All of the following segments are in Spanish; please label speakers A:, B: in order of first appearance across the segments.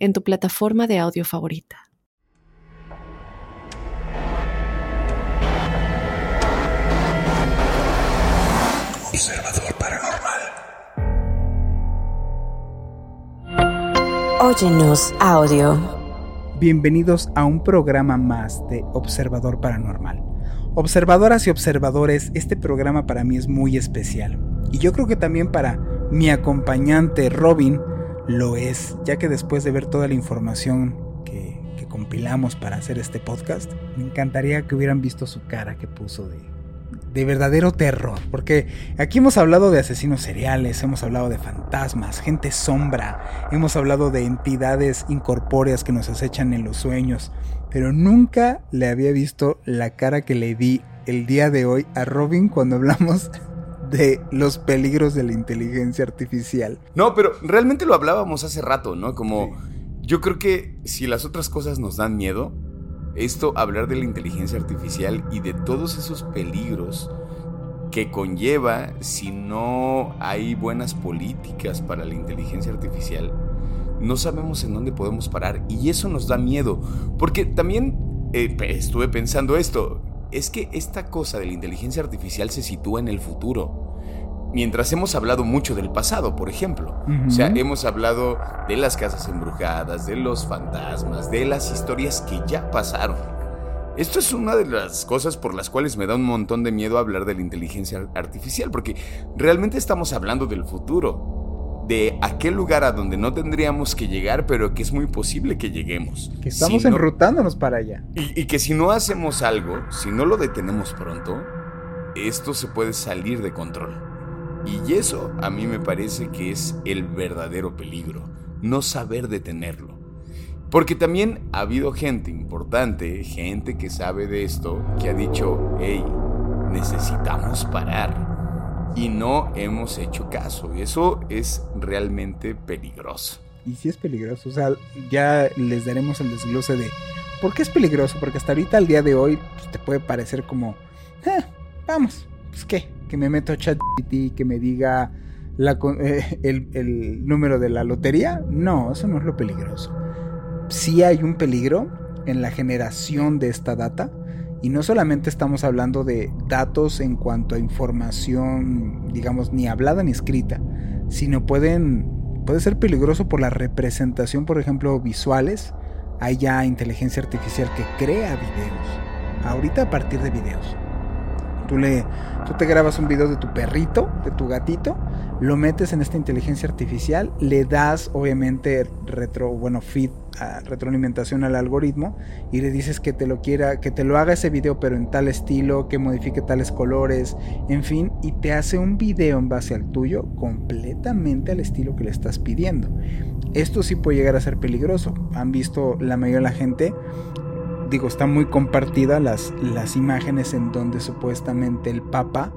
A: en tu plataforma de audio favorita.
B: Observador Paranormal.
C: Óyenos audio.
D: Bienvenidos a un programa más de Observador Paranormal. Observadoras y observadores, este programa para mí es muy especial. Y yo creo que también para mi acompañante Robin lo es, ya que después de ver toda la información que, compilamos para hacer este podcast, me encantaría que hubieran visto su cara que puso de, de verdadero terror, porque aquí hemos hablado de asesinos seriales, hemos hablado de fantasmas, gente sombra, hemos hablado de entidades incorpóreas que nos acechan en los sueños, pero nunca le había visto la cara que le di el día de hoy a Robin cuando hablamos de los peligros de la inteligencia artificial.
E: No, pero realmente lo hablábamos hace rato, ¿no? Como yo creo que si las otras cosas nos dan miedo, esto, hablar de la inteligencia artificial y de todos esos peligros que conlleva si no hay buenas políticas para la inteligencia artificial, no sabemos en dónde podemos parar y eso nos da miedo, porque también eh, estuve pensando esto, es que esta cosa de la inteligencia artificial se sitúa en el futuro mientras hemos hablado mucho del pasado, por ejemplo. O sea, hemos hablado de las casas embrujadas, de los fantasmas, de las historias que ya pasaron. Esto es una de las cosas por las cuales me da un montón de miedo hablar de la inteligencia artificial, porque realmente estamos hablando del futuro, de aquel lugar a donde no tendríamos que llegar, pero que es muy posible que lleguemos.
D: Que estamos enrutándonos para allá.
E: Y, y que si no hacemos algo, si no lo detenemos pronto, esto se puede salir de control. Y eso a mí me parece que es el verdadero peligro, no saber detenerlo. Porque también ha habido gente importante, gente que sabe de esto, que ha dicho, hey, necesitamos parar. Y no hemos hecho caso. Y eso es realmente peligroso.
D: Y sí es peligroso. O sea, ya les daremos el desglose de por qué es peligroso. Porque hasta ahorita, al día de hoy, pues, te puede parecer como, eh, vamos, pues qué, que me meto a ChatGPT que me diga eh, el, número de la lotería. No, eso no es lo peligroso. Sí hay un peligro en la generación de esta data. Y no solamente estamos hablando de datos en cuanto a información, digamos, ni hablada ni escrita, sino pueden, puede ser peligroso por la representación, por ejemplo, visuales. Hay ya inteligencia artificial que crea videos. Ahorita a partir de videos. Tú, le, tú te grabas un video de tu perrito, de tu gatito, lo metes en esta inteligencia artificial, le das obviamente retro, bueno, feed, retroalimentación al algoritmo y le dices que te lo quiera, que te lo haga ese video pero en tal estilo, que modifique tales colores, en fin, y te hace un video en base al tuyo completamente al estilo que le estás pidiendo. Esto sí puede llegar a ser peligroso. Han visto la mayoría de la gente digo, está muy compartida las, las imágenes en donde supuestamente el Papa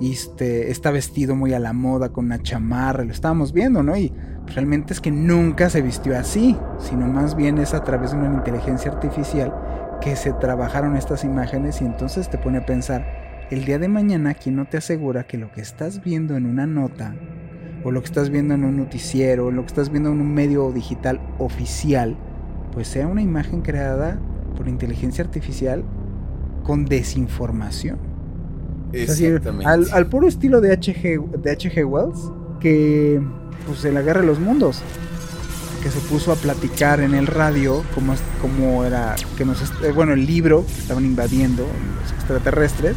D: este, está vestido muy a la moda con una chamarra, lo estábamos viendo, ¿no? Y realmente es que nunca se vistió así, sino más bien es a través de una inteligencia artificial que se trabajaron estas imágenes y entonces te pone a pensar, el día de mañana, ¿quién no te asegura que lo que estás viendo en una nota, o lo que estás viendo en un noticiero, o lo que estás viendo en un medio digital oficial, pues sea una imagen creada por inteligencia artificial con desinformación.
E: Exactamente.
D: al, puro estilo de H.G. de H.G. Wells, que pues se la guerra los mundos, que se puso a platicar en el radio como, como era, que nos, eh, bueno, el libro que estaban invadiendo los extraterrestres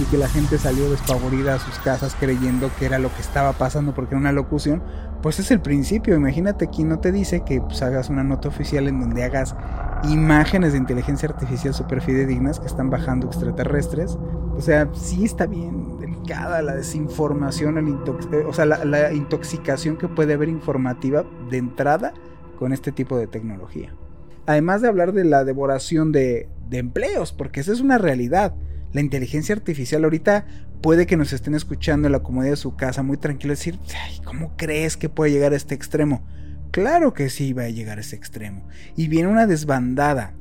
D: y que la gente salió despavorida a sus casas creyendo que era lo que estaba pasando porque era una locución, pues es el principio. Imagínate quién no te dice que pues, hagas una nota oficial en donde hagas imágenes de inteligencia artificial super fidedignas que están bajando extraterrestres. O sea, sí está bien delicada la desinformación, el eh, o sea, la, intoxicación que puede haber informativa de entrada con este tipo de tecnología. además de hablar de la devoración de, empleos, porque esa es una realidad. La inteligencia artificial ahorita puede que nos estén escuchando en la comodidad de su casa muy tranquilo decir, ¿cómo crees que puede llegar a este extremo? Claro que sí va a llegar a ese extremo. Y viene una desbandada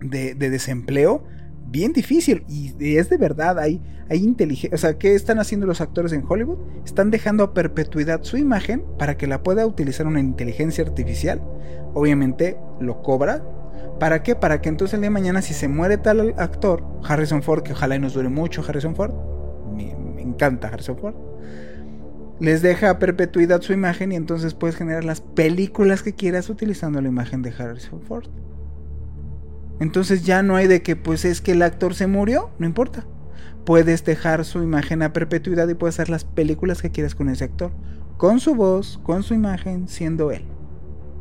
D: de, de desempleo bien difícil. Y es de verdad, hay, hay inteligencia. O sea, ¿qué están haciendo los actores en Hollywood? Están dejando a perpetuidad su imagen para que la pueda utilizar una inteligencia artificial. Obviamente lo cobra. ¿Para qué? Para que entonces el día de mañana, si se muere tal actor, Harrison Ford, que ojalá y nos dure mucho Harrison Ford, me encanta Harrison Ford, les deja a perpetuidad su imagen y entonces puedes generar las películas que quieras utilizando la imagen de Harrison Ford. Entonces ya no hay de que pues es que el actor se murió, no importa. Puedes dejar su imagen a perpetuidad y puedes hacer las películas que quieras con ese actor, con su voz, con su imagen, siendo él.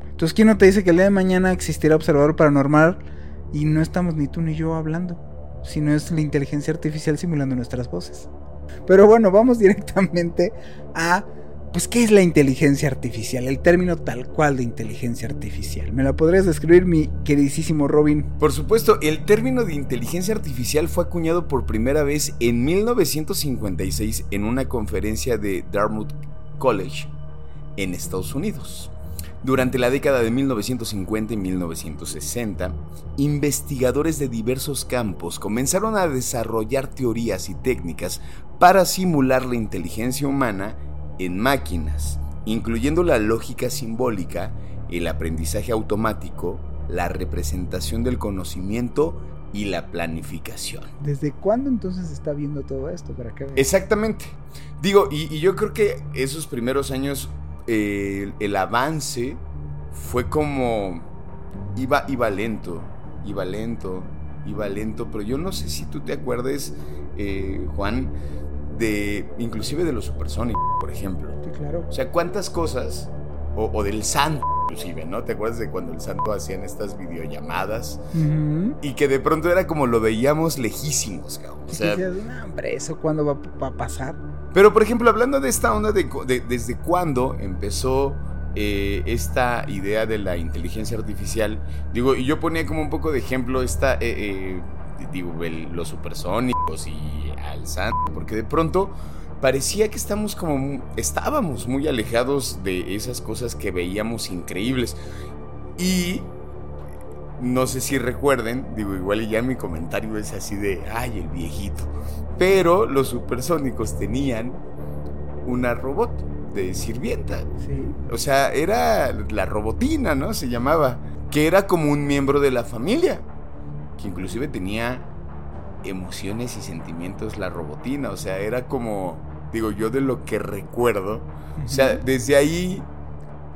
D: Entonces, ¿quién no te dice que el día de mañana existirá observador paranormal y no estamos ni tú ni yo hablando? Si no es la inteligencia artificial simulando nuestras voces. Pero bueno, vamos directamente a pues, ¿qué es la inteligencia artificial? El término tal cual de inteligencia artificial. ¿Me la podrías describir, mi queridísimo Robin?
E: Por supuesto, el término de inteligencia artificial fue acuñado por primera vez en 1956 en una conferencia de Dartmouth College en Estados Unidos. Durante la década de 1950 y 1960, investigadores de diversos campos comenzaron a desarrollar teorías y técnicas para simular la inteligencia humana en máquinas, incluyendo la lógica simbólica, el aprendizaje automático, la representación del conocimiento y la planificación.
D: ¿Desde cuándo entonces está viendo todo esto? ¿Para qué?
E: Exactamente. Digo, y, y, yo creo que esos primeros años, eh, el, el, avance fue como... Iba, iba lento, iba lento, iba lento, pero yo no sé si tú te acuerdes, eh, Juan, de inclusive de los supersónicos, por ejemplo.
D: Sí, claro.
E: O sea, cuántas cosas, o, o, del santo inclusive, ¿no? ¿Te acuerdas de cuando el santo hacían estas videollamadas? Uh -huh. Y que de pronto era como lo veíamos lejísimos, cabrón.
D: O sea, no, hombre, ¿eso cuándo va, va, a pasar?
E: Pero, por ejemplo, hablando de esta onda de, de desde cuándo empezó eh, esta idea de la inteligencia artificial, digo, y yo ponía como un poco de ejemplo esta... Eh, eh, digo, los supersónicos y al porque de pronto parecía que estamos como estábamos muy alejados de esas cosas que veíamos increíbles. Y no sé si recuerden, digo, igual ya mi comentario es así de, ay, el viejito. Pero los supersónicos tenían una robot de sirvienta.
D: Sí.
E: O sea, era la robotina, ¿no? Se llamaba. Que era como un miembro de la familia que inclusive tenía emociones y sentimientos la robotina, o sea, era como, digo yo de lo que recuerdo, o sea, desde ahí,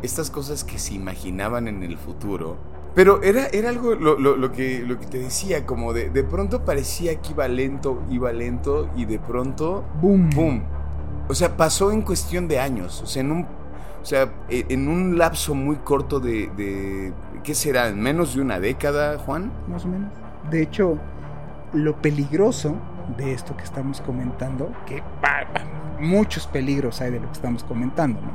E: estas cosas que se imaginaban en el futuro, pero era, era algo lo, lo, lo, que, lo que te decía, como de, de pronto parecía que iba lento, iba lento, y de pronto,
D: boom,
E: boom, o sea, pasó en cuestión de años, o sea, en un, o sea, en un lapso muy corto de, de ¿qué será? ¿En menos de una década, Juan?
D: Más o menos. De hecho, lo peligroso de esto que estamos comentando, que muchos peligros hay de lo que estamos comentando, ¿no?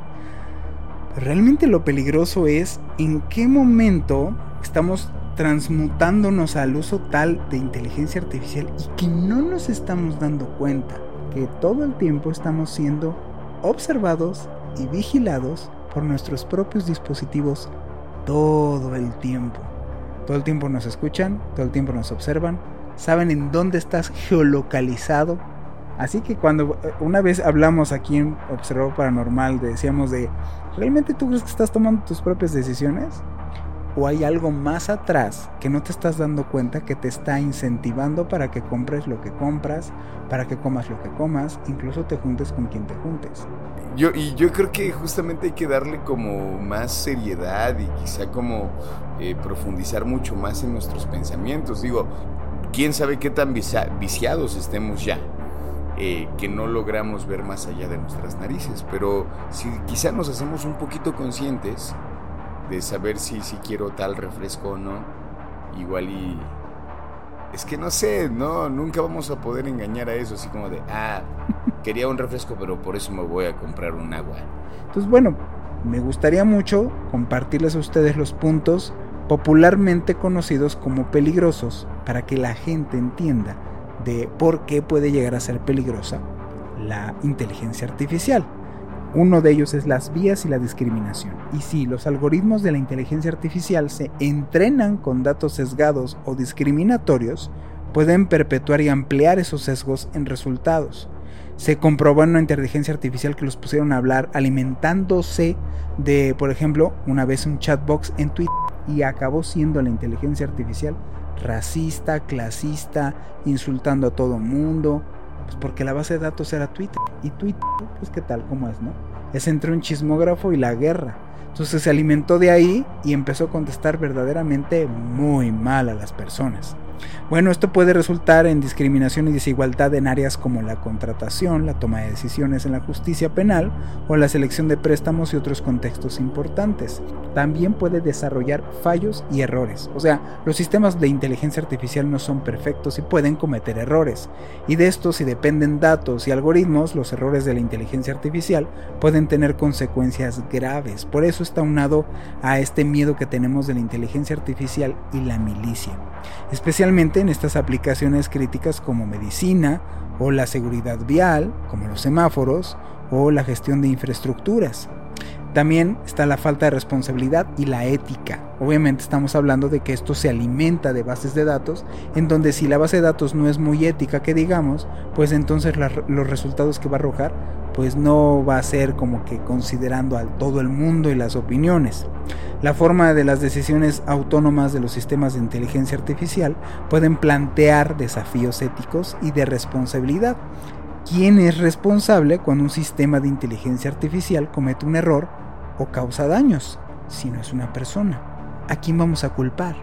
D: Realmente lo peligroso es en qué momento estamos transmutándonos al uso tal de inteligencia artificial y que no nos estamos dando cuenta que todo el tiempo estamos siendo observados y vigilados por nuestros propios dispositivos todo el tiempo. Todo el tiempo nos escuchan, todo el tiempo nos observan, saben en dónde estás geolocalizado. Así que cuando una vez hablamos aquí en Observador Paranormal, decíamos de, ¿realmente tú crees que estás tomando tus propias decisiones? ¿O hay algo más atrás que no te estás dando cuenta que te está incentivando para que compres lo que compras, para que comas lo que comas, incluso te juntes con quien te juntes?
E: Yo, y yo creo que justamente hay que darle como más seriedad y quizá como eh, profundizar mucho más en nuestros pensamientos. Digo, quién sabe qué tan viciados estemos ya, eh, que no logramos ver más allá de nuestras narices. Pero si quizá nos hacemos un poquito conscientes de saber si, si quiero tal refresco o no, igual y... Es que no sé, no, nunca vamos a poder engañar a eso, así como de, ah, quería un refresco, pero por eso me voy a comprar un agua.
D: Entonces, bueno, me gustaría mucho compartirles a ustedes los puntos popularmente conocidos como peligrosos, para que la gente entienda de por qué puede llegar a ser peligrosa la inteligencia artificial. Uno de ellos es las vías y la discriminación. Y si los algoritmos de la inteligencia artificial se entrenan con datos sesgados o discriminatorios, pueden perpetuar y ampliar esos sesgos en resultados. Se comprobó en una inteligencia artificial que los pusieron a hablar alimentándose de, por ejemplo, una vez un chatbox en Twitter y acabó siendo la inteligencia artificial racista, clasista, insultando a todo mundo, pues porque la base de datos era Twitter. Y Twitter, pues qué tal, cómo es, ¿no? Es entre un chismógrafo y la guerra. Entonces se alimentó de ahí y empezó a contestar verdaderamente muy mal a las personas. Bueno, esto puede resultar en discriminación y desigualdad en áreas como la contratación, la toma de decisiones en la justicia penal o la selección de préstamos y otros contextos importantes. También puede desarrollar fallos y errores. O sea, los sistemas de inteligencia artificial no son perfectos y pueden cometer errores. Y de esto, si dependen datos y algoritmos, los errores de la inteligencia artificial pueden tener consecuencias graves. Por eso está unado a este miedo que tenemos de la inteligencia artificial y la milicia. En estas aplicaciones críticas como medicina o la seguridad vial, como los semáforos o la gestión de infraestructuras. También está la falta de responsabilidad y la ética. Obviamente estamos hablando de que esto se alimenta de bases de datos, en donde si la base de datos no es muy ética, que digamos, pues entonces los resultados que va a arrojar, pues no va a ser como que considerando a todo el mundo y las opiniones. La forma de las decisiones autónomas de los sistemas de inteligencia artificial pueden plantear desafíos éticos y de responsabilidad. ¿Quién es responsable cuando un sistema de inteligencia artificial comete un error o causa daños? Si no es una persona. ¿A quién vamos a culpar?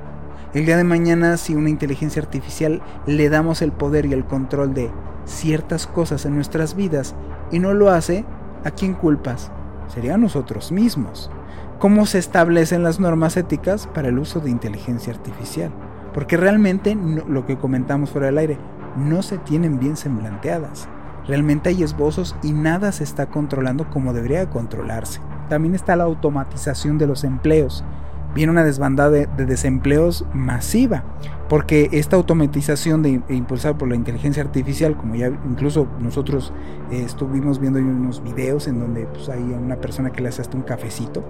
D: El día de mañana, si una inteligencia artificial le damos el poder y el control de ciertas cosas en nuestras vidas y no lo hace, ¿a quién culpas? Sería nosotros mismos cómo se establecen las normas éticas para el uso de inteligencia artificial. Porque realmente lo que comentamos fuera del aire, no se tienen bien semblanteadas. Realmente hay esbozos y nada se está controlando como debería controlarse. También está la automatización de los empleos viene una desbandada de, desempleos masiva, porque esta automatización de, impulsada por la inteligencia artificial, como ya incluso nosotros eh, estuvimos viendo unos videos en donde pues, hay una persona que le hace hasta un cafecito,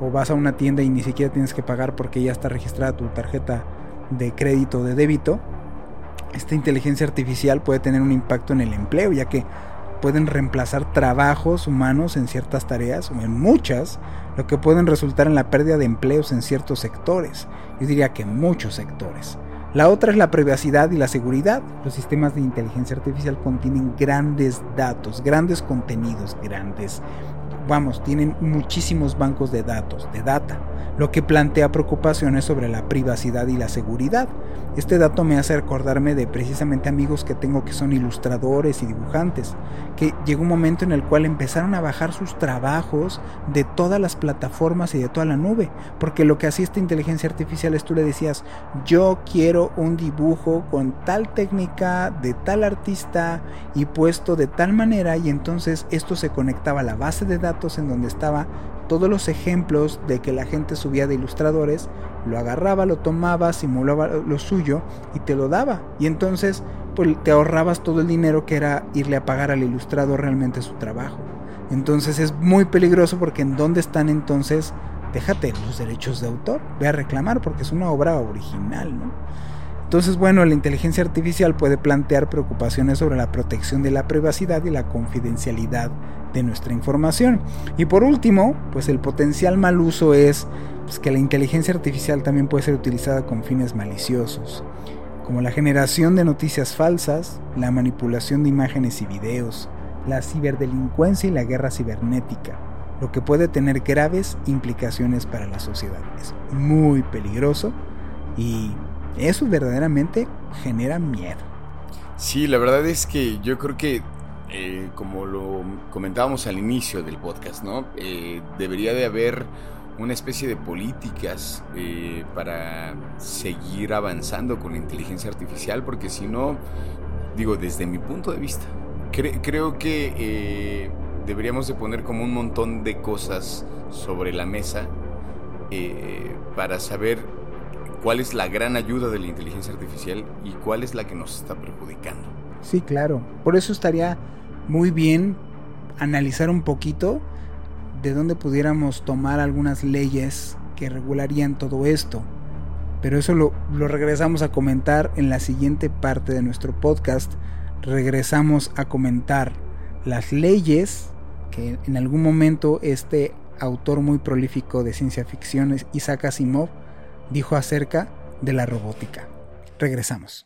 D: o vas a una tienda y ni siquiera tienes que pagar porque ya está registrada tu tarjeta de crédito o de débito, esta inteligencia artificial puede tener un impacto en el empleo, ya que pueden reemplazar trabajos humanos en ciertas tareas o en muchas, lo que pueden resultar en la pérdida de empleos en ciertos sectores, yo diría que muchos sectores. La otra es la privacidad y la seguridad. Los sistemas de inteligencia artificial contienen grandes datos, grandes contenidos, grandes vamos, tienen muchísimos bancos de datos, de data, lo que plantea preocupaciones sobre la privacidad y la seguridad. Este dato me hace recordarme de precisamente amigos que tengo que son ilustradores y dibujantes, que llegó un momento en el cual empezaron a bajar sus trabajos de todas las plataformas y de toda la nube, porque lo que hacía esta inteligencia artificial es tú le decías, yo quiero un dibujo con tal técnica de tal artista y puesto de tal manera y entonces esto se conectaba a la base de datos en donde estaba todos los ejemplos de que la gente subía de ilustradores, lo agarraba, lo tomaba, simulaba lo suyo y te lo daba. Y entonces pues, te ahorrabas todo el dinero que era irle a pagar al ilustrador realmente su trabajo. Entonces es muy peligroso porque en dónde están entonces, déjate los derechos de autor, ve a reclamar porque es una obra original, ¿no? Entonces, bueno, la inteligencia artificial puede plantear preocupaciones sobre la protección de la privacidad y la confidencialidad de nuestra información. Y por último, pues el potencial mal uso es pues, que la inteligencia artificial también puede ser utilizada con fines maliciosos, como la generación de noticias falsas, la manipulación de imágenes y videos, la ciberdelincuencia y la guerra cibernética, lo que puede tener graves implicaciones para la sociedad. Es muy peligroso y eso verdaderamente genera miedo.
E: Sí, la verdad es que yo creo que, eh, como lo comentábamos al inicio del podcast, ¿no? Eh, debería de haber una especie de políticas eh, para seguir avanzando con la inteligencia artificial, porque si no, digo, desde mi punto de vista, creo que deberíamos de poner como un montón de cosas sobre la mesa para saber cuál es la gran ayuda de la inteligencia artificial y cuál es la que nos está perjudicando.
D: Sí, claro. Por eso estaría muy bien analizar un poquito de dónde pudiéramos tomar algunas leyes que regularían todo esto. Pero eso lo, lo, regresamos a comentar en la siguiente parte de nuestro podcast. Regresamos a comentar las leyes que en algún momento este autor muy prolífico de ciencia ficción, Isaac Asimov, dijo acerca de la robótica. Regresamos.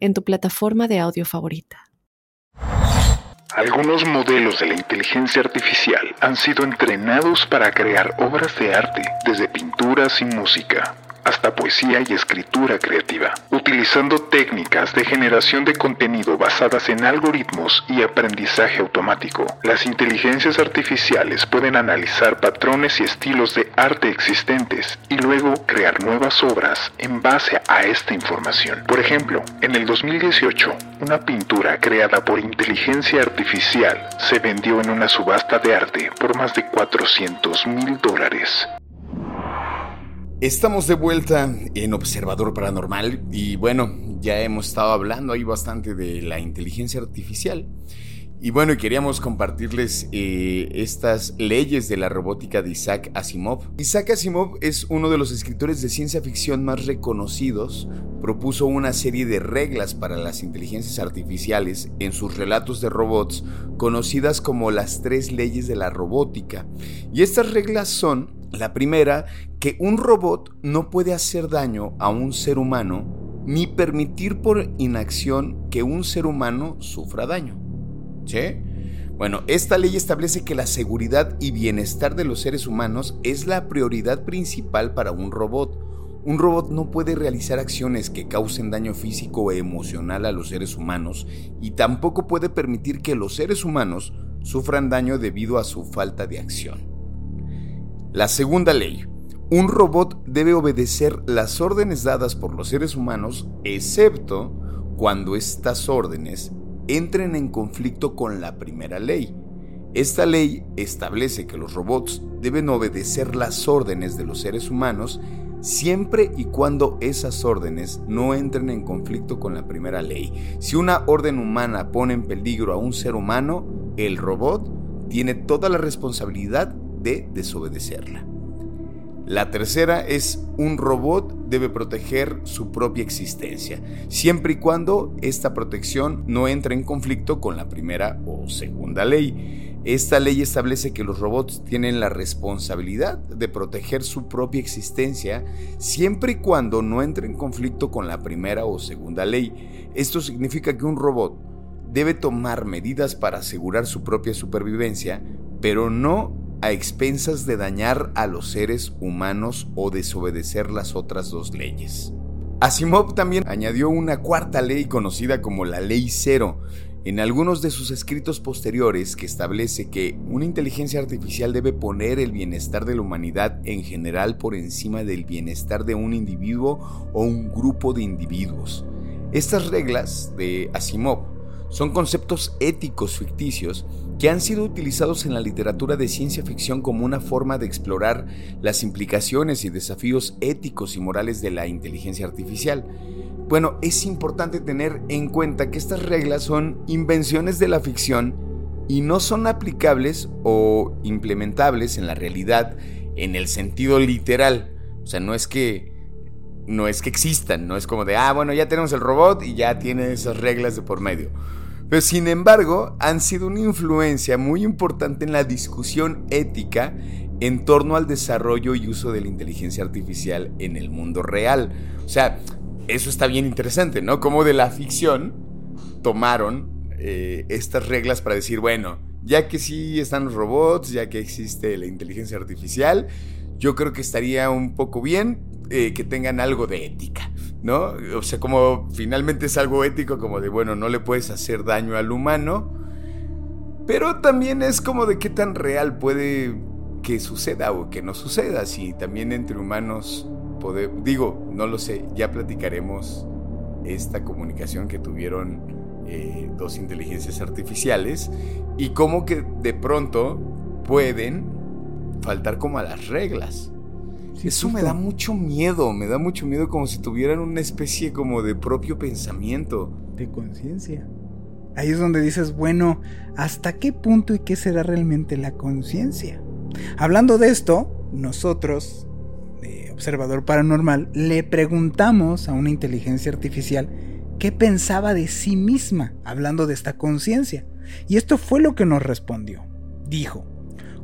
A: en tu plataforma de audio favorita.
F: Algunos modelos de la inteligencia artificial han sido entrenados para crear obras de arte, desde pinturas y música hasta poesía y escritura creativa, utilizando técnicas de generación de contenido basadas en algoritmos y aprendizaje automático. Las inteligencias artificiales pueden analizar patrones y estilos de arte existentes y luego crear nuevas obras en base a esta información. Por ejemplo, en el 2018, una pintura creada por inteligencia artificial se vendió en una subasta de arte por más de 400 mil dólares.
E: Estamos de vuelta en Observador Paranormal y bueno, ya hemos estado hablando ahí bastante de la inteligencia artificial. Y bueno, queríamos compartirles eh, estas leyes de la robótica de Isaac Asimov. Isaac Asimov es uno de los escritores de ciencia ficción más reconocidos. Propuso una serie de reglas para las inteligencias artificiales en sus relatos de robots, conocidas como las tres leyes de la robótica. Y estas reglas son la primera, que un robot no puede hacer daño a un ser humano ni permitir por inacción que un ser humano sufra daño. ¿Sí? Bueno, esta ley establece que la seguridad y bienestar de los seres humanos es la prioridad principal para un robot. Un robot no puede realizar acciones que causen daño físico o emocional a los seres humanos y tampoco puede permitir que los seres humanos sufran daño debido a su falta de acción. La segunda ley. Un robot debe obedecer las órdenes dadas por los seres humanos, excepto cuando estas órdenes entren en conflicto con la primera ley. Esta ley establece que los robots deben obedecer las órdenes de los seres humanos siempre y cuando esas órdenes no entren en conflicto con la primera ley. Si una orden humana pone en peligro a un ser humano, el robot tiene toda la responsabilidad de desobedecerla. La tercera es un robot debe proteger su propia existencia, siempre y cuando esta protección no entre en conflicto con la primera o segunda ley. Esta ley establece que los robots tienen la responsabilidad de proteger su propia existencia siempre y cuando no entre en conflicto con la primera o segunda ley. Esto significa que un robot debe tomar medidas para asegurar su propia supervivencia, pero no a expensas de dañar a los seres humanos o desobedecer las otras dos leyes. Asimov también añadió una cuarta ley conocida como la Ley Cero en algunos de sus escritos posteriores que establece que una inteligencia artificial debe poner el bienestar de la humanidad en general por encima del bienestar de un individuo o un grupo de individuos. Estas reglas de Asimov son conceptos éticos ficticios que han sido utilizados en la literatura de ciencia ficción como una forma de explorar las implicaciones y desafíos éticos y morales de la inteligencia artificial. Bueno, es importante tener en cuenta que estas reglas son invenciones de la ficción y no son aplicables o implementables en la realidad en el sentido literal. O sea, no es que no es que existan, no es como de, ah, bueno, ya tenemos el robot y ya tiene esas reglas de por medio. Pero sin embargo, han sido una influencia muy importante en la discusión ética en torno al desarrollo y uso de la inteligencia artificial en el mundo real. O sea, eso está bien interesante, ¿no? Como de la ficción tomaron eh, estas reglas para decir, bueno, ya que sí están los robots, ya que existe la inteligencia artificial, yo creo que estaría un poco bien eh, que tengan algo de ética. ¿No? O sea, como finalmente es algo ético, como de, bueno, no le puedes hacer daño al humano, pero también es como de qué tan real puede que suceda o que no suceda, si también entre humanos podemos, digo, no lo sé, ya platicaremos esta comunicación que tuvieron eh, dos inteligencias artificiales y cómo que de pronto pueden faltar como a las reglas. Eso me da mucho miedo, me da mucho miedo como si tuvieran una especie como de propio pensamiento.
D: De conciencia. Ahí es donde dices, bueno, ¿hasta qué punto y qué será realmente la conciencia? Hablando de esto, nosotros, de Observador Paranormal, le preguntamos a una inteligencia artificial qué pensaba de sí misma hablando de esta conciencia. Y esto fue lo que nos respondió. Dijo,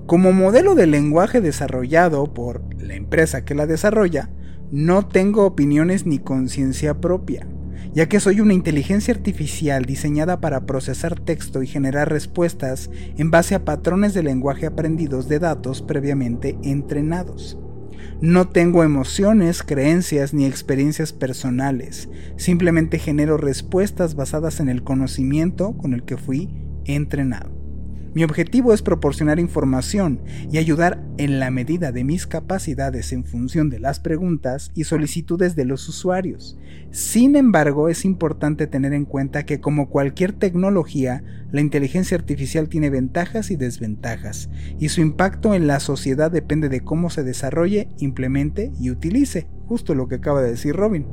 D: como modelo de lenguaje desarrollado por la empresa que la desarrolla, no tengo opiniones ni conciencia propia, ya que soy una inteligencia artificial diseñada para procesar texto y generar respuestas en base a patrones de lenguaje aprendidos de datos previamente entrenados. No tengo emociones, creencias ni experiencias personales, simplemente genero respuestas basadas en el conocimiento con el que fui entrenado. Mi objetivo es proporcionar información y ayudar en la medida de mis capacidades en función de las preguntas y solicitudes de los usuarios. Sin embargo, es importante tener en cuenta que como cualquier tecnología, la inteligencia artificial tiene ventajas y desventajas, y su impacto en la sociedad depende de cómo se desarrolle, implemente y utilice, justo lo que acaba de decir Robin.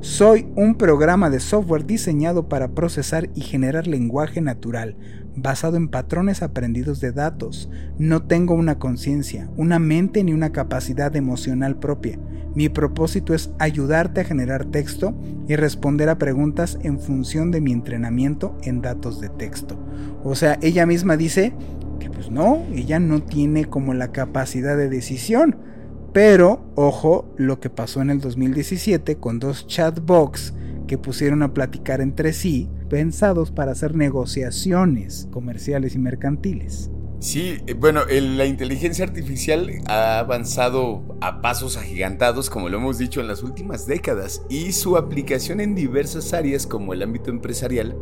D: Soy un programa de software diseñado para procesar y generar lenguaje natural, basado en patrones aprendidos de datos. No tengo una conciencia, una mente ni una capacidad emocional propia. Mi propósito es ayudarte a generar texto y responder a preguntas en función de mi entrenamiento en datos de texto. O sea, ella misma dice que pues no, ella no tiene como la capacidad de decisión. Pero, ojo, lo que pasó en el 2017 con dos chatbots que pusieron a platicar entre sí pensados para hacer negociaciones comerciales y mercantiles.
E: Sí, eh, bueno, la inteligencia artificial ha avanzado a pasos agigantados, como lo hemos dicho en las últimas décadas, y su aplicación en diversas áreas como el ámbito empresarial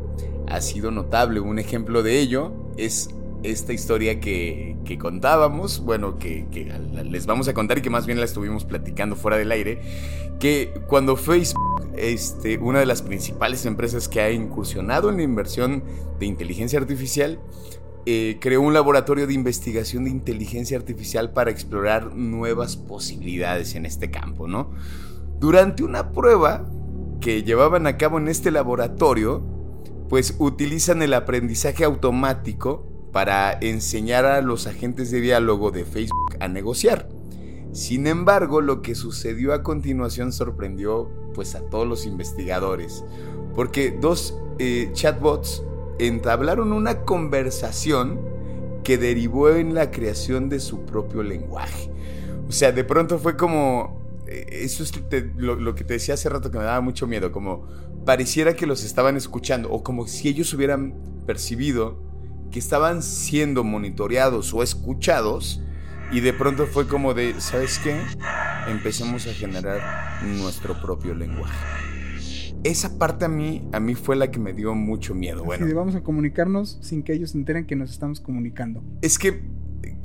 E: ha sido notable. Un ejemplo de ello es esta historia que, contábamos, bueno, que, que, les vamos a contar y que más bien la estuvimos platicando fuera del aire, que cuando Facebook, este, una de las principales empresas que ha incursionado en la inversión de inteligencia artificial, eh, creó un laboratorio de investigación de inteligencia artificial para explorar nuevas posibilidades en este campo, ¿no? Durante una prueba que llevaban a cabo en este laboratorio, pues utilizan el aprendizaje automático para enseñar a los agentes de diálogo de Facebook a negociar. Sin embargo, lo que sucedió a continuación sorprendió pues a todos los investigadores, porque dos eh, chatbots entablaron una conversación que derivó en la creación de su propio lenguaje. O sea, de pronto fue como... Eh, eso es lo, lo, que te decía hace rato que me daba mucho miedo, como pareciera que los estaban escuchando o como si ellos hubieran percibido que estaban siendo monitoreados o escuchados y de pronto fue como de, ¿sabes qué? Empecemos a generar nuestro propio lenguaje. Esa parte a mí, a mí fue la que me dio mucho miedo. Bueno,
D: vamos a comunicarnos sin que ellos se enteren que nos estamos comunicando.
E: Es que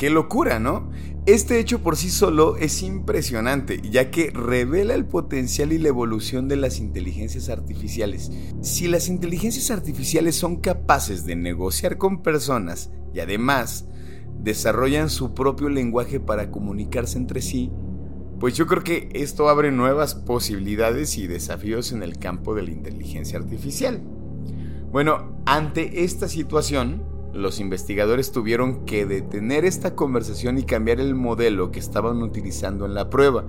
E: Qué locura, ¿no? Este hecho por sí solo es impresionante, ya que revela el potencial y la evolución de las inteligencias artificiales. Si las inteligencias artificiales son capaces de negociar con personas y además desarrollan su propio lenguaje para comunicarse entre sí, pues yo creo que esto abre nuevas posibilidades y desafíos en el campo de la inteligencia artificial. Bueno, ante esta situación, los investigadores tuvieron que detener esta conversación y cambiar el modelo que estaban utilizando en la prueba,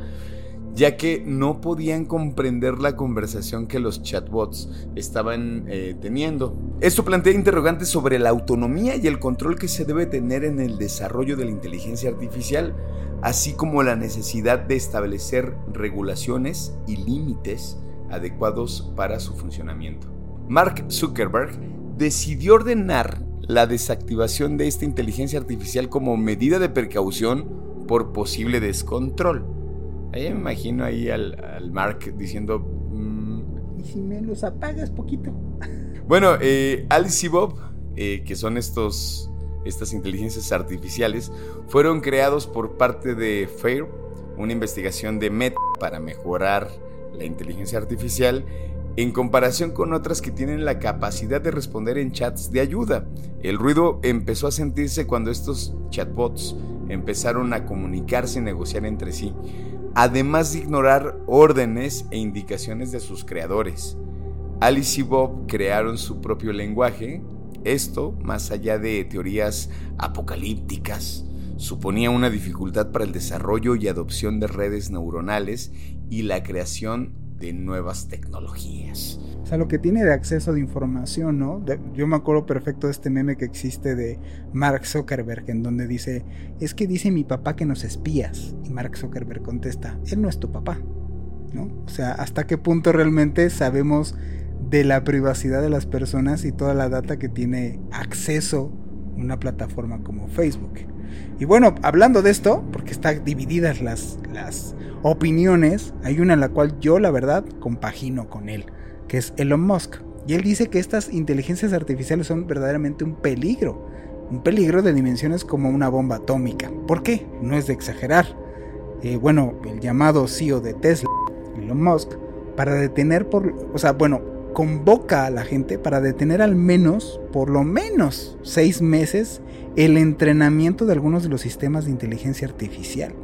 E: ya que no podían comprender la conversación que los chatbots estaban eh, teniendo. Esto plantea interrogantes sobre la autonomía y el control que se debe tener en el desarrollo de la inteligencia artificial, así como la necesidad de establecer regulaciones y límites adecuados para su funcionamiento. Mark Zuckerberg decidió ordenar la desactivación de esta inteligencia artificial como medida de precaución por posible descontrol. Ahí me imagino ahí al, Mark diciendo, mm,
D: ¿Y si me los apagas poquito?
E: Bueno, eh, Alice y Bob, eh, que son estos, estas inteligencias artificiales, fueron creados por parte de FAIR, una investigación de Meta para mejorar la inteligencia artificial en comparación con otras que tienen la capacidad de responder en chats de ayuda. El ruido empezó a sentirse cuando estos chatbots empezaron a comunicarse y negociar entre sí, además de ignorar órdenes e indicaciones de sus creadores. Alice y Bob crearon su propio lenguaje. Esto, más allá de teorías apocalípticas, suponía una dificultad para el desarrollo y adopción de redes neuronales y la creación de nuevas tecnologías.
D: O sea, lo que tiene de acceso de información, ¿no? yo me acuerdo perfecto de este meme que existe de Mark Zuckerberg, en donde dice, es que dice mi papá que nos espías. Y Mark Zuckerberg contesta, él no es tu papá, ¿no? O sea, ¿hasta qué punto realmente sabemos de la privacidad de las personas y toda la data que tiene acceso una plataforma como Facebook? Y bueno, hablando de esto, porque están divididas las, las opiniones, hay una en la cual yo la verdad compagino con él, que es Elon Musk. Y él dice que estas inteligencias artificiales son verdaderamente un peligro, un peligro de dimensiones como una bomba atómica. ¿Por qué? No es de exagerar. Eh, bueno, el llamado CEO de Tesla, Elon Musk, para detener por, o sea, bueno, convoca a la gente para detener al menos, por lo menos, seis meses el entrenamiento de algunos de los sistemas de inteligencia artificial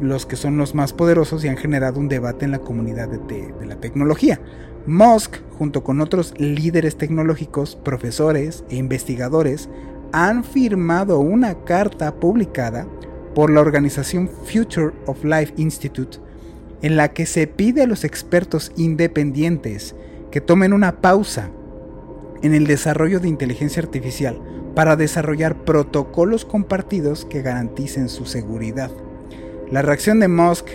D: los que son los más poderosos y han generado un debate en la comunidad de, la tecnología. Musk, junto con otros líderes tecnológicos, profesores e investigadores, han firmado una carta publicada por la organización Future of Life Institute en la que se pide a los expertos independientes que tomen una pausa en el desarrollo de inteligencia artificial para desarrollar protocolos compartidos que garanticen su seguridad. La reacción de Musk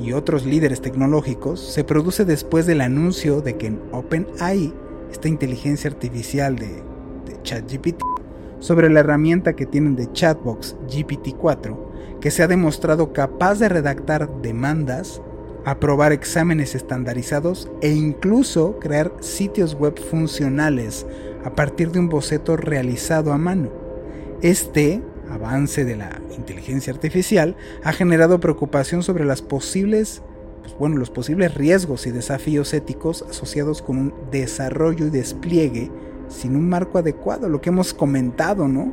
D: y otros líderes tecnológicos se produce después del anuncio de que en OpenAI, esta inteligencia artificial de, ChatGPT, sobre la herramienta que tienen de Chatbox GPT-4, que se ha demostrado capaz de redactar demandas, aprobar exámenes estandarizados e incluso crear sitios web funcionales a partir de un boceto realizado a mano. Este avance de la inteligencia artificial ha generado preocupación sobre las posibles, pues, bueno, los posibles riesgos y desafíos éticos asociados con un desarrollo y despliegue sin un marco adecuado, lo que hemos comentado, ¿no?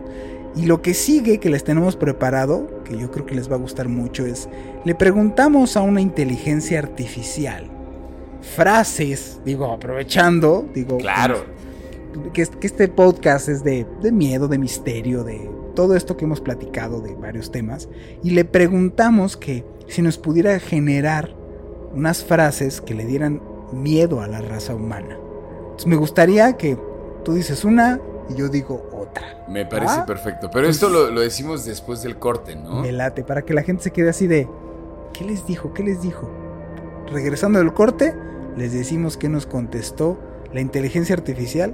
D: Y lo que sigue que les tenemos preparado, que yo creo que les va a gustar mucho, es, le preguntamos a una inteligencia artificial frases, digo, aprovechando, digo,
E: claro.
D: Que, que este podcast es de, de miedo, de misterio, de todo esto que hemos platicado de varios temas y le preguntamos que si nos pudiera generar unas frases que le dieran miedo a la raza humana. Entonces me gustaría que tú dices una y yo digo otra.
E: Me parece perfecto. Pero esto lo, lo, decimos después del corte, ¿no?
D: Me late, para que la gente se quede así de, ¿qué les dijo? ¿Qué les dijo? Regresando del corte, les decimos que nos contestó la inteligencia artificial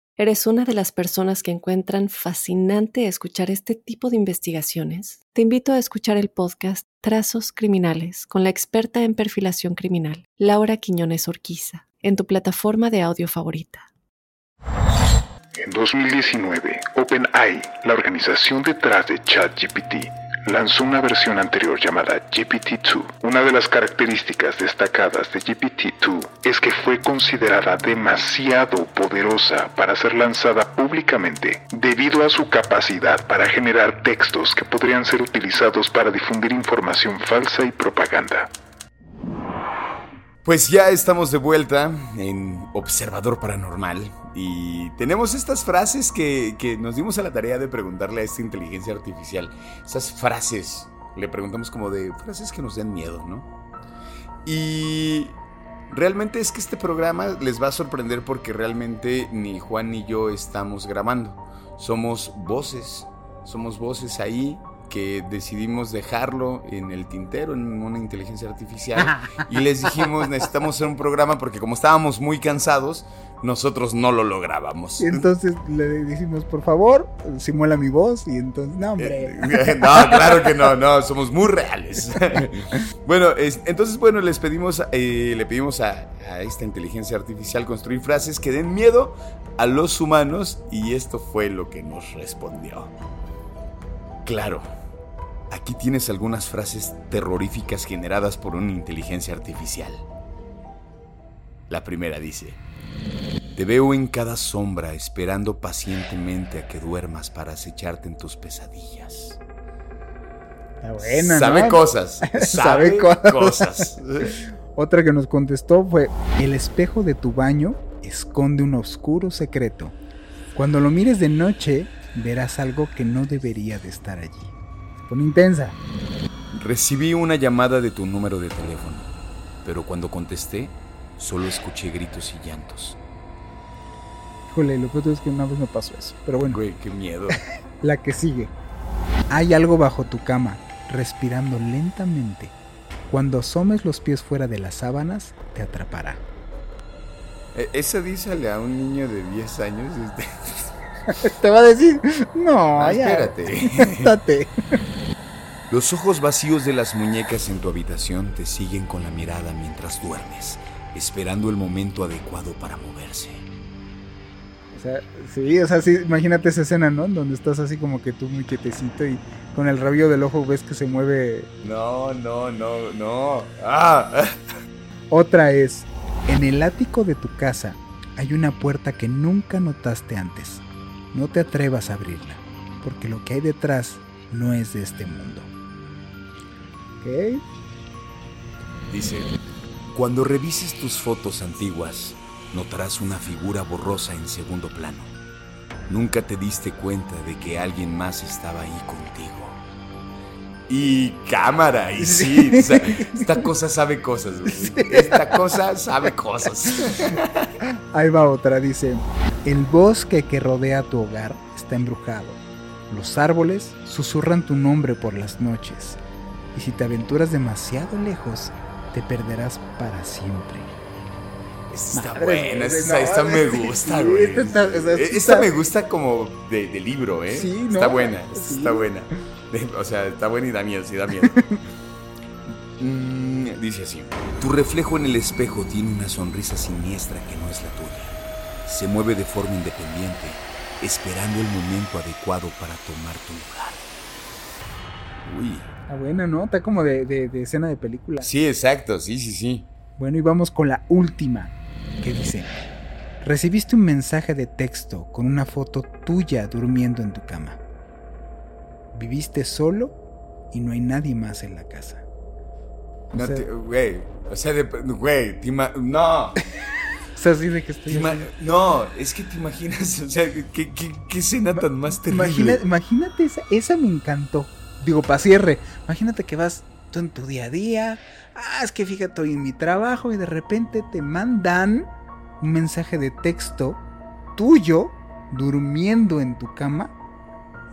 A: eres una de las personas que encuentran fascinante escuchar este tipo de investigaciones, te invito a escuchar el podcast Trazos Criminales con la experta en perfilación criminal, Laura Quiñones Orquiza en tu plataforma de audio favorita.
F: En 2019, OpenAI, la organización detrás de ChatGPT, lanzó una versión anterior llamada GPT-2. Una de las características destacadas de GPT-2 es que fue considerada demasiado poderosa para ser lanzada públicamente debido a su capacidad para generar textos que podrían ser utilizados para difundir información falsa y propaganda.
E: Pues ya estamos de vuelta en Observador Paranormal y tenemos estas frases que, nos dimos a la tarea de preguntarle a esta inteligencia artificial. Esas frases, le preguntamos como de frases que nos den miedo, ¿no? Y realmente es que este programa les va a sorprender porque realmente ni Juan ni yo estamos grabando. Somos voces, somos voces ahí que decidimos dejarlo en el tintero, en una inteligencia artificial. y les dijimos, necesitamos hacer un programa porque como estábamos muy cansados, nosotros no lo lográbamos.
D: Y entonces le decimos, por favor, simula mi voz. Y entonces, no, hombre.
E: no, claro que no, no, somos muy reales. bueno, entonces, bueno, les pedimos, eh, le pedimos a, a esta inteligencia artificial construir frases que den miedo a los humanos y esto fue lo que nos respondió. Claro, aquí tienes algunas frases terroríficas generadas por una inteligencia artificial. La primera dice, te veo en cada sombra esperando pacientemente a que duermas para acecharte en tus pesadillas.
D: buena,
E: sabe cosas, sabe, cosas.
D: Otra que nos contestó fue, el espejo de tu baño esconde un oscuro secreto. Cuando lo mires de noche, verás algo que no debería de estar allí. Intensa.
E: Recibí una llamada de tu número de teléfono, pero cuando contesté, solo escuché gritos y llantos.
D: Híjole, lo peor es que una vez me pasó eso. Pero bueno.
E: Güey, qué miedo.
D: La que sigue. Hay algo bajo tu cama, respirando lentamente. Cuando asomes los pies fuera de las sábanas, te atrapará.
E: E, esa dísale a un niño de 10 años.
D: Este... te va a decir, no,
E: espérate. Los ojos vacíos de las muñecas en tu habitación te siguen con la mirada mientras duermes, esperando el momento adecuado para moverse.
D: O sea, sí, o sea, sí, imagínate esa escena, ¿no? Donde estás así como que tú muy quietecito y con el rabillo del ojo ves que se mueve.
E: No, no, no, no. Ah.
D: Otra es, en el ático de tu casa hay una puerta que nunca notaste antes. No te atrevas a abrirla, porque lo que hay detrás no es de este mundo. ¿Ok?
E: Dice, cuando revises tus fotos antiguas, notarás una figura borrosa en segundo plano. Nunca te diste cuenta de que alguien más estaba ahí contigo. Y cámara, y sí, esta cosa sabe cosas, Esta cosa sabe cosas.
D: Ahí va otra, dice, el bosque que rodea tu hogar está embrujado. Los árboles susurran tu nombre por las noches. Y si te aventuras demasiado lejos, te perderás para siempre.
E: Está buena, esta, me gusta, güey. Esta, me gusta como de, libro, ¿eh?
D: Sí,
E: Está buena, está buena. O sea, está buena y da miedo, sí da miedo. Mm, dice así: Tu reflejo en el espejo tiene una sonrisa siniestra que no es la tuya. Se mueve de forma independiente, esperando el momento adecuado para tomar tu lugar. Uy.
D: Está buena, ¿no? Está como de, de escena de película.
E: Sí, exacto, sí, sí, sí.
D: Bueno, y vamos con la última que dice, recibiste un mensaje de texto con una foto tuya durmiendo en tu cama. Viviste solo y no hay nadie más en la casa.
E: No, güey, o sea, güey, no.
D: o sea, así de que estoy...
E: no, es que te imaginas, o sea, qué, qué, escena tan más terrible.
D: imagínate, esa, esa me encantó. Digo, para cierre, imagínate que vas tú en tu día a día, ah, es que fíjate, estoy en mi trabajo y de repente te mandan un mensaje de texto tuyo durmiendo en tu cama,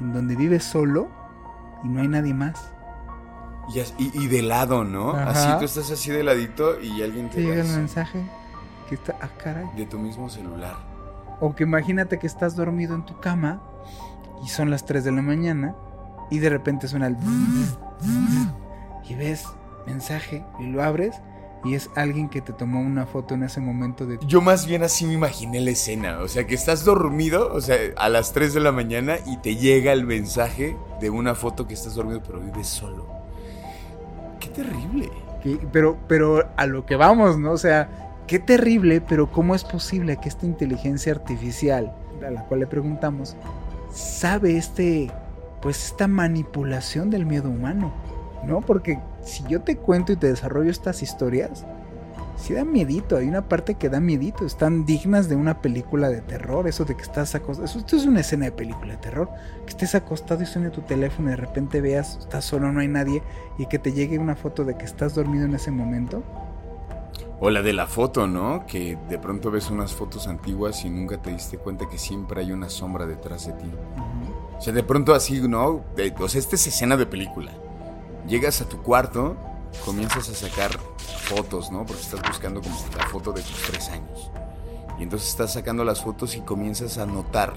D: en donde vives solo y no hay nadie más.
E: Y, de lado, ¿no? Así tú estás así de ladito y alguien te,
D: llega el mensaje que está, ah, caray.
E: De tu mismo celular.
D: O que imagínate que estás dormido en tu cama y son las 3 de la mañana y de repente suena el y ves mensaje y lo abres y es alguien que te tomó una foto en ese momento de...
E: Yo más bien así me imaginé la escena, o sea, que estás dormido, o sea, a las 3 de la mañana y te llega el mensaje de una foto que estás dormido pero vives solo. Qué terrible.
D: pero, pero a lo que vamos, ¿no? O sea, qué terrible, pero ¿cómo es posible que esta inteligencia artificial, a la cual le preguntamos, sabe este, pues esta manipulación del miedo humano? ¿no? Porque si yo te cuento y te desarrollo estas historias, sí da miedito, hay una parte que da miedito, están dignas de una película de terror, eso de que estás acostado, esto es una escena de película de terror, que estés acostado y suene tu teléfono y de repente veas, estás solo, no hay nadie, y que te llegue una foto de que estás dormido en ese momento.
E: O la de la foto, ¿no? Que de pronto ves unas fotos antiguas y nunca te diste cuenta que siempre hay una sombra detrás de ti. O sea, de pronto así, ¿no? De- o sea, esta es escena de película. Llegas a tu cuarto, comienzas a sacar fotos, ¿no? Porque estás buscando como la foto de tus tres años. Y entonces estás sacando las fotos y comienzas a notar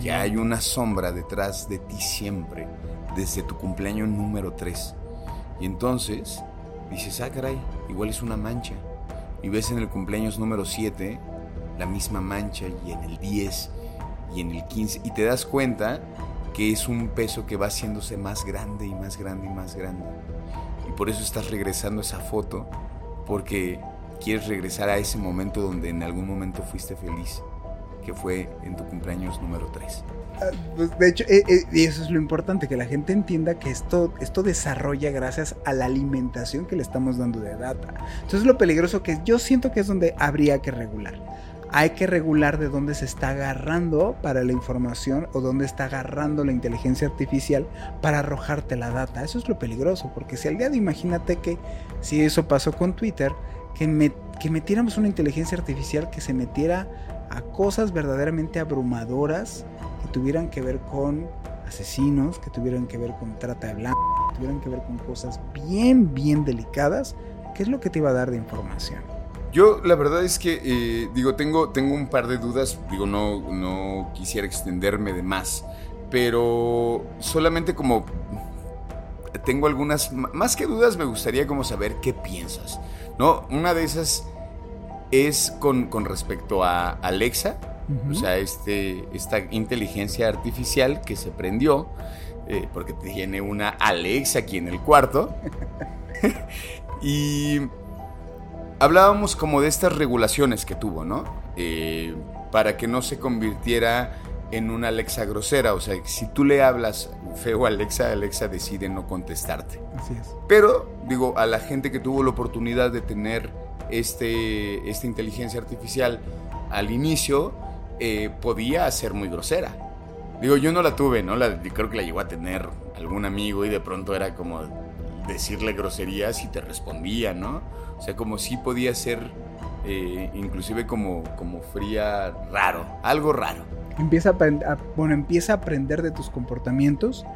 E: que hay una sombra detrás de ti siempre, desde tu cumpleaños número 3. Y entonces dices, ah, caray, igual es una mancha. Y ves en el cumpleaños número 7 la misma mancha y en el 10 y en el 15 y te das cuenta que es un peso que va haciéndose más grande y más grande y más grande. Y por eso estás regresando esa foto porque quieres regresar a ese momento donde en algún momento fuiste feliz, que fue en tu cumpleaños número 3.
D: Ah, pues, de hecho, eh, eh, y eso es lo importante, que la gente entienda que esto, esto desarrolla gracias a la alimentación que le estamos dando de data. Entonces lo peligroso que yo siento que es donde habría que regular. Hay que regular de dónde se está agarrando para la información o dónde está agarrando la inteligencia artificial para arrojarte la data. Eso es lo peligroso, porque si al día de imagínate que si eso pasó con Twitter, que, me- que metiéramos una inteligencia artificial que se metiera a cosas verdaderamente abrumadoras que tuvieran que ver con asesinos, que tuvieran que ver con trata de blancos, que tuvieran que ver con cosas bien, bien delicadas, ¿qué es lo que te iba a dar de información?
E: Yo la verdad es que, eh, digo, tengo, tengo un par de dudas, digo, no, no quisiera extenderme de más, pero solamente como tengo algunas, más que dudas, me gustaría como saber qué piensas, ¿no? Una de esas es con, con respecto a Alexa, o sea, este, esta inteligencia artificial que se prendió, eh, porque tiene una Alexa aquí en el cuarto, y hablábamos como de estas regulaciones que tuvo, ¿no? Eh, para que no se convirtiera en una Alexa grosera. O sea, si tú le hablas feo a Alexa, Alexa decide no contestarte.
D: Así es.
E: Pero, digo, a la gente que tuvo la oportunidad de tener este, esta inteligencia artificial al inicio, eh, podía ser muy grosera. Digo, yo no la tuve, ¿no? La, creo que la llegó a tener algún amigo y de pronto era como decirle groserías y te respondía, ¿no? O sea, como si podía ser eh, inclusive como, como fría, raro, algo raro.
D: Empieza a, bueno, empieza a aprender de tus comportamientos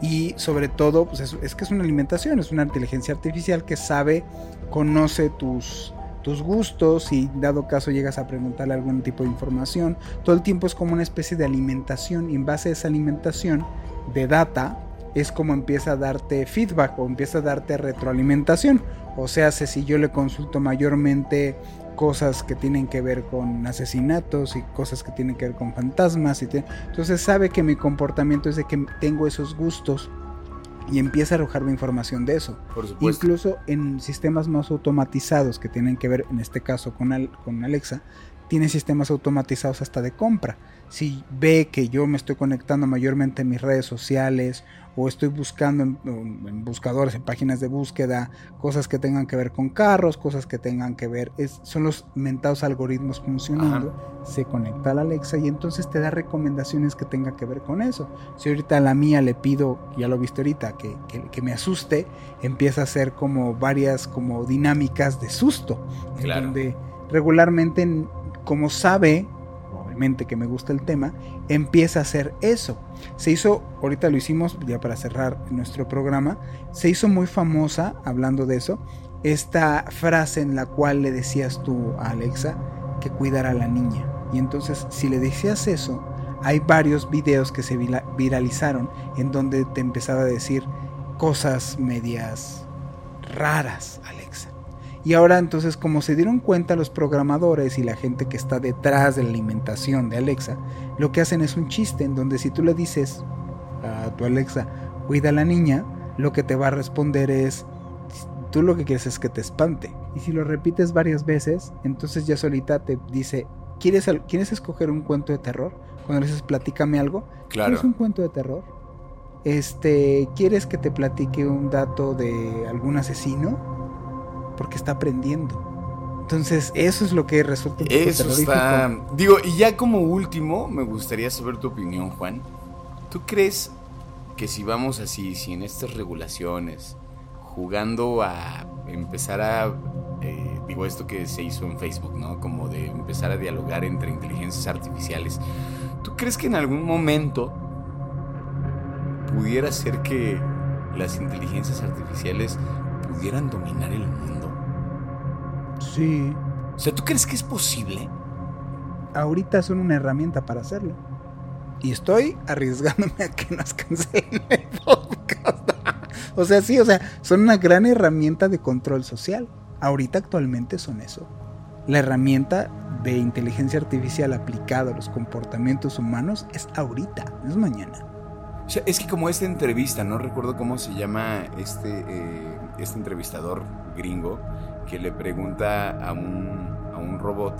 D: y sobre todo, pues es, es que es una alimentación, es una inteligencia artificial que sabe, conoce tus, tus gustos y dado caso llegas a preguntarle algún tipo de información. Todo el tiempo es como una especie de alimentación y en base a esa alimentación de data es como empieza a darte feedback o empieza a darte retroalimentación. O sea, si yo le consulto mayormente cosas que tienen que ver con asesinatos y cosas que tienen que ver con fantasmas. Y te- Entonces sabe que mi comportamiento es de que tengo esos gustos y empieza a arrojarme información de eso.
E: Por supuesto.
D: Incluso en sistemas más automatizados que tienen que ver, en este caso con, Al- con Alexa, tiene sistemas automatizados hasta de compra. Si ve que yo me estoy conectando mayormente en mis redes sociales o estoy buscando en, en buscadores, en páginas de búsqueda, cosas que tengan que ver con carros, cosas que tengan que ver, es- son los mentados algoritmos funcionando, se conecta a la Alexa y entonces te da recomendaciones que tengan que ver con eso. Si ahorita a la mía le pido, ya lo viste ahorita, que, que- que me asuste, empieza a hacer como varias como dinámicas de susto, en
E: Claro.
D: donde regularmente, como sabe, que me gusta el tema, empieza a hacer eso. Se hizo, ahorita lo hicimos ya para cerrar nuestro programa, se hizo muy famosa, hablando de eso, esta frase en la cual le decías tú a Alexa que cuidara a la niña. Y entonces, si le decías eso, hay varios videos que se vira- viralizaron en donde te empezaba a decir cosas medias raras, Alexa. Y ahora entonces, como se dieron cuenta los programadores y la gente que está detrás de la alimentación de Alexa, lo que hacen es un chiste en donde si tú le dices a tu Alexa, cuida a la niña, lo que te va a responder es, tú lo que quieres es que te espante. Y si lo repites varias veces, entonces ya solita te dice, ¿quieres, ¿quieres escoger un cuento de terror? Cuando le dices, platícame algo,
E: Claro.
D: ¿quieres un cuento de terror? Este, ¿quieres que te platique un dato de algún asesino? Porque está aprendiendo. Entonces, eso es lo que resulta un poco
E: Eso
D: terrorífico.
E: está. Digo, y ya como último, me gustaría saber tu opinión, Juan. ¿Tú crees que si vamos así, si en estas regulaciones, jugando a empezar a. eh, digo, esto que se hizo en Facebook, ¿no? Como de empezar a dialogar entre inteligencias artificiales. ¿Tú crees que en algún momento pudiera ser que las inteligencias artificiales pudieran dominar el mundo.
D: Sí.
E: O sea, ¿tú crees que es posible?
D: Ahorita son una herramienta para hacerlo. Y estoy arriesgándome a que nos cancelen el podcast. o sea, sí, o sea, son una gran herramienta de control social. Ahorita actualmente son eso. La herramienta de inteligencia artificial aplicada a los comportamientos humanos es ahorita, no es mañana.
E: O sea, es que como esta entrevista, no recuerdo cómo se llama este, eh, este entrevistador gringo, que le pregunta a un, a un robot,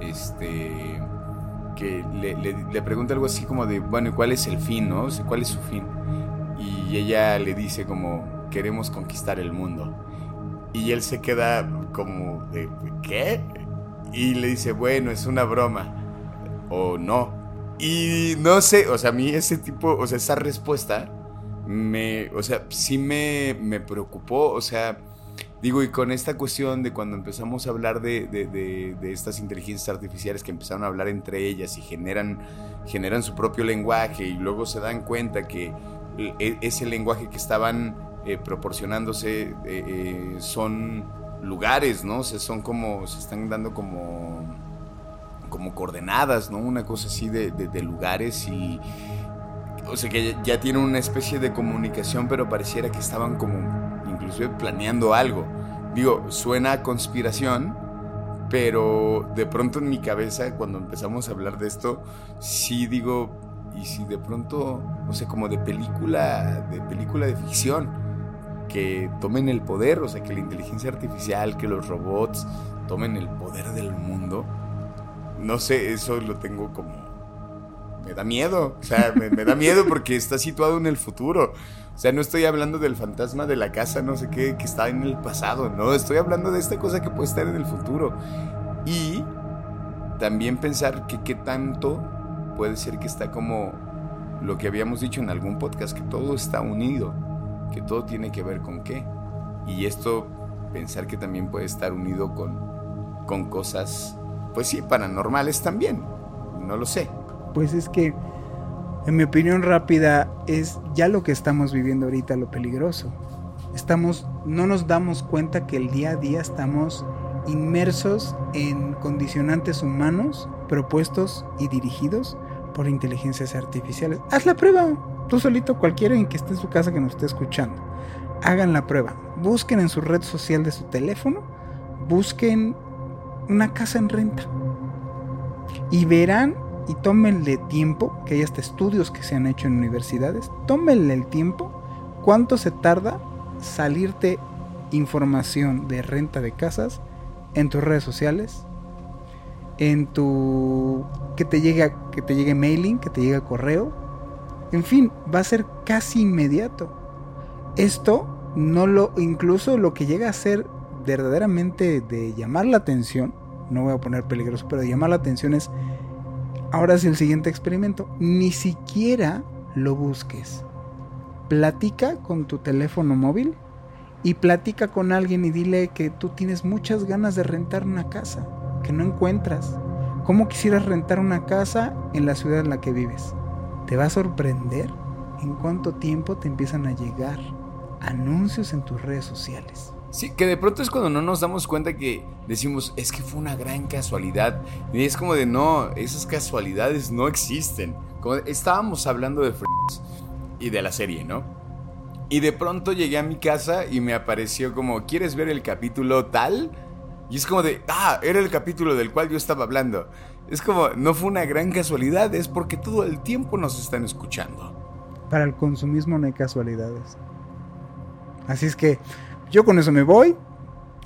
E: este, que le, le, pregunta algo así como de, bueno, ¿y cuál es el fin, no? O ¿Cuál es su fin? Y ella le dice como, queremos conquistar el mundo. Y él se queda como de, ¿qué? Y le dice, bueno, es una broma. O no. Y no sé, o sea, a mí ese tipo, o sea, esa respuesta me, o sea, sí me, me preocupó, o sea, digo, y con esta cuestión de cuando empezamos a hablar de, de, de, de estas inteligencias artificiales que empezaron a hablar entre ellas y generan, generan su propio lenguaje y luego se dan cuenta que e, ese lenguaje que estaban eh, proporcionándose eh, eh, son lugares, ¿no? O sea, son como, se están dando como, como coordenadas, ¿no? Una cosa así de, lugares y, o sea, que ya, tienen una especie de comunicación, pero pareciera que estaban como, inclusive planeando algo. Digo, suena a conspiración, pero de pronto en mi cabeza, cuando empezamos a hablar de esto, sí digo, y si de pronto, o sea, como de película, de película de ficción, que tomen el poder, o sea, que la inteligencia artificial, que los robots tomen el poder del mundo. No sé, eso lo tengo como... Me da miedo, o sea, me, da miedo porque está situado en el futuro. O sea, no estoy hablando del fantasma de la casa, no sé qué, que está en el pasado, no, estoy hablando de esta cosa que puede estar en el futuro. Y también pensar que qué tanto puede ser que está como lo que habíamos dicho en algún podcast, que todo está unido que todo tiene que ver con qué. Y esto, pensar que también puede estar unido con, con cosas, pues sí, paranormales también. No lo sé.
D: Pues es que, en mi opinión rápida, es ya lo que estamos viviendo ahorita lo peligroso. Estamos, no nos damos cuenta que el día a día estamos inmersos en condicionantes humanos propuestos y dirigidos por inteligencias artificiales. Haz la prueba tú solito, cualquiera en que esté en su casa que nos esté escuchando, hagan la prueba. Busquen en su red social de su teléfono, busquen una casa en renta. Y verán y tómenle tiempo, que hay hasta estudios que se han hecho en universidades, tómenle el tiempo, cuánto se tarda salirte información de renta de casas en tus redes sociales, en tu que te llegue que te llegue mailing, que te llegue correo, en fin, va a ser casi inmediato. Esto no lo, incluso lo que llega a ser verdaderamente de llamar la atención, no voy a poner peligroso, pero de llamar la atención es, ahora es el siguiente experimento, ni siquiera lo busques. Platica con tu teléfono móvil y platica con alguien y dile que tú tienes muchas ganas de rentar una casa, que no encuentras. ¿Cómo quisieras rentar una casa en la ciudad en la que vives? te va a sorprender en cuánto tiempo te empiezan a llegar anuncios en tus redes sociales.
E: Sí, que de pronto es cuando no nos damos cuenta que decimos, es que fue una gran casualidad. Y es como de, no, esas casualidades no existen. Como estábamos hablando de Friends y de la serie, ¿no? Y de pronto llegué a mi casa y me apareció como, ¿quieres ver el capítulo tal? Y es como de, ah, era el capítulo del cual yo estaba hablando. Es como, no fue una gran casualidad, es porque todo el tiempo nos están escuchando.
D: Para el consumismo no hay casualidades. Así es que yo con eso me voy.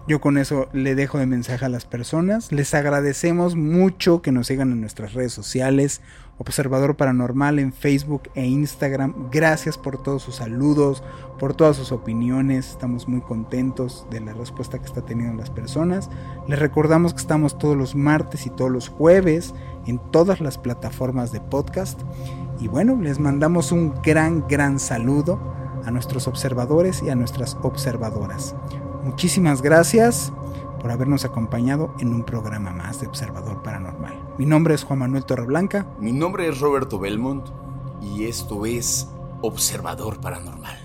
D: Yo con eso le dejo de mensaje a las personas. Les agradecemos mucho que nos sigan en nuestras redes sociales. Observador Paranormal en Facebook e Instagram. Gracias por todos sus saludos, por todas sus opiniones. Estamos muy contentos de la respuesta que está teniendo las personas. Les recordamos que estamos todos los martes y todos los jueves en todas las plataformas de podcast. Y bueno, les mandamos un gran, gran saludo a nuestros observadores y a nuestras observadoras. Muchísimas gracias por habernos acompañado en un programa más de Observador Paranormal. Mi nombre es Juan Manuel Torreblanca.
E: Mi nombre es Roberto Belmont y esto es observador paranormal.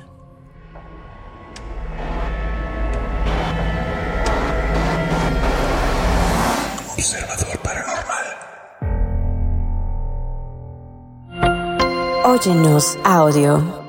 B: Observador paranormal.
C: Óyenos audio.